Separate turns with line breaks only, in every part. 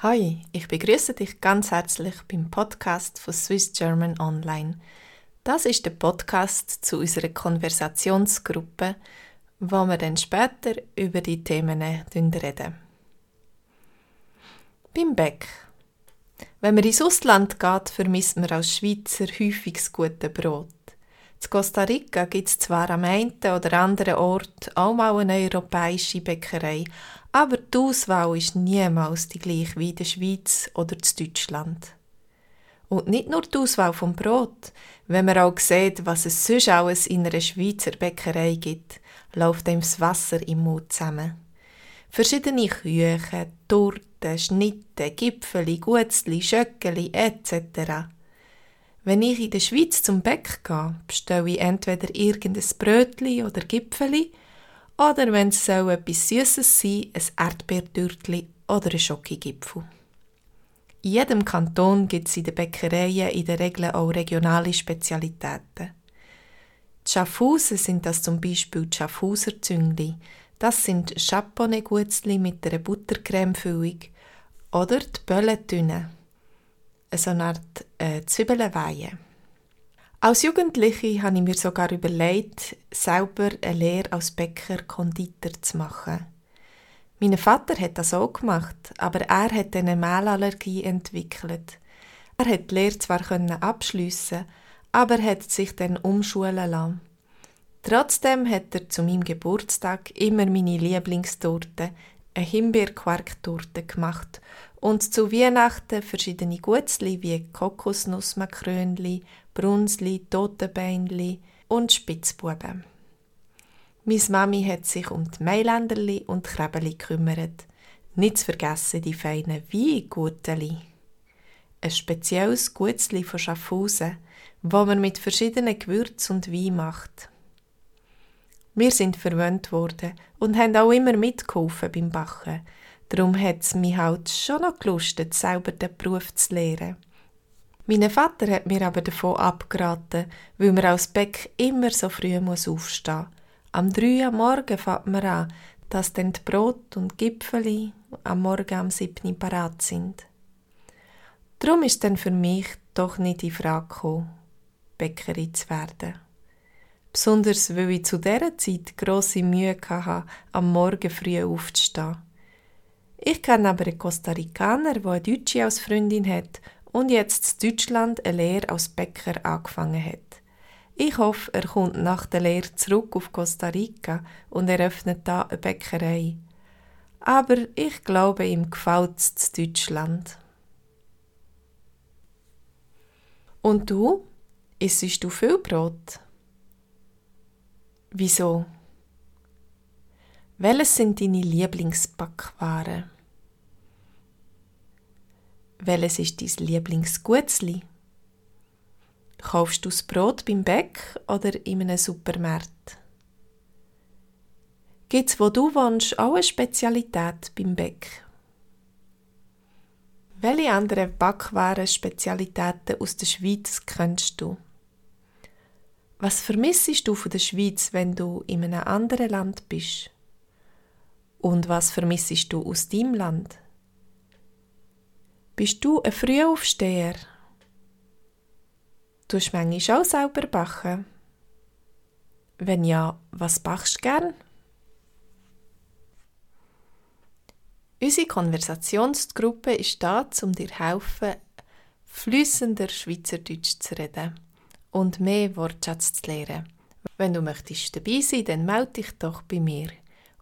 Hi, ich begrüße dich ganz herzlich beim Podcast von Swiss German Online. Das ist der Podcast zu unserer Konversationsgruppe, wo wir dann später über die Themen reden. Beim Bäck. Wenn man ins Ausland geht, vermisst man als Schweizer häufig das gute Brot. In Costa Rica gibt es zwar am einen oder anderen Ort auch mal eine europäische Bäckerei, aber die Auswahl ist niemals die gleiche wie in der Schweiz oder in Deutschland. Und nicht nur die Auswahl vom Brot, wenn man auch sieht, was es sonst alles in einer Schweizer Bäckerei gibt, läuft einem das Wasser im Mund zusammen. Verschiedene Küchen, Torten, Schnitte, Gipfeli, Gutzli, Schöckeli etc. Wenn ich in der Schweiz zum Bäck gehe, bestelle ich entweder irgendein Brötli oder Gipfeli oder wenn es etwas Süßes sein, ein Erdbeertürtli oder ein Schokogipfel. In jedem Kanton gibt es in den Bäckereien in der Regel auch regionale Spezialitäten. Die Schaffhausen sind das zum Beispiel die Schaffhauser Züngli. Das sind Chaponnet-Gutzli mit einer Buttercremefüllung. Oder die Böllentüne so eine Art äh, Zwiebelweihe. Als Jugendliche habe ich mir sogar überlegt, selber eine Lehre als Bäcker Konditor zu machen. Mein Vater hat das auch gemacht, aber er hat eine Mehlallergie entwickelt. Er hat die Lehre zwar abschliessen, aber hat sich dann umschulen lassen. Trotzdem hat er zu meinem Geburtstag immer meine Lieblingstorte, eine Himbeerquarktorte gemacht und zu Weihnachten verschiedene Gutzli wie Kokosnussmakrönli, Brunsli, Totenbeinli und Spitzbuben. Mis Mami hat sich um die Mailänderli und Krebeli gekümmert. Nicht zu vergessen die feinen Weinguteli. Ein spezielles Gutzli von Schaffhausen, wo man mit verschiedenen Gewürzen und Wein macht. Wir sind verwöhnt worden und haben auch immer mitgeholfen beim Bachen. Darum hat es mich halt schon noch gelustet, selber den Beruf zu lernen. Mein Vater hat mir aber davon abgeraten, weil man als Bäck immer so früh muss aufstehen muss. Am 3 Uhr Morgen fängt man an, dass dann die Brot und Gipfeli am Morgen am 7 parat sind. Darum ist dann für mich doch nicht die Frage gekommen, Bäckerin zu werden. Besonders weil ich zu dieser Zeit grosse Mühe hatte, am Morgen früh aufzustehen. Ich kenne aber einen Costa Ricaner, der eine Deutsche als Freundin hat und jetzt in Deutschland eine Lehre als Bäcker angefangen hat. Ich hoffe, er kommt nach der Lehre zurück auf Costa Rica und eröffnet da eine Bäckerei. Aber ich glaube, ihm gefällt es in Deutschland. Und du? Isst du viel Brot? Wieso? Welches sind deine Lieblingsbackwaren? Welches ist dein Lieblingsgutzli? Kaufst du das Brot beim Bäck oder in einem Supermarkt? Gibt es, wo du wohnst, auch eine Spezialität beim Bäck? Welche anderen Backwaren-Spezialitäten aus der Schweiz kennst du? Was vermissest du von der Schweiz, wenn du in einem anderen Land bist? Und was vermissest du aus deinem Land? Bist du ein Frühaufsteher? Du manchmal auch selber backen? Wenn ja, was bachst du gern? Unsere Konversationsgruppe ist da, um dir helfen, flüssender Schweizerdeutsch zu reden und mehr Wortschatz zu lernen. Wenn du möchtest dabei sein, dann melde dich doch bei mir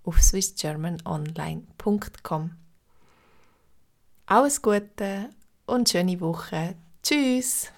auf swissgermanonline.com. Alles Gute und schöne Woche. Tschüss!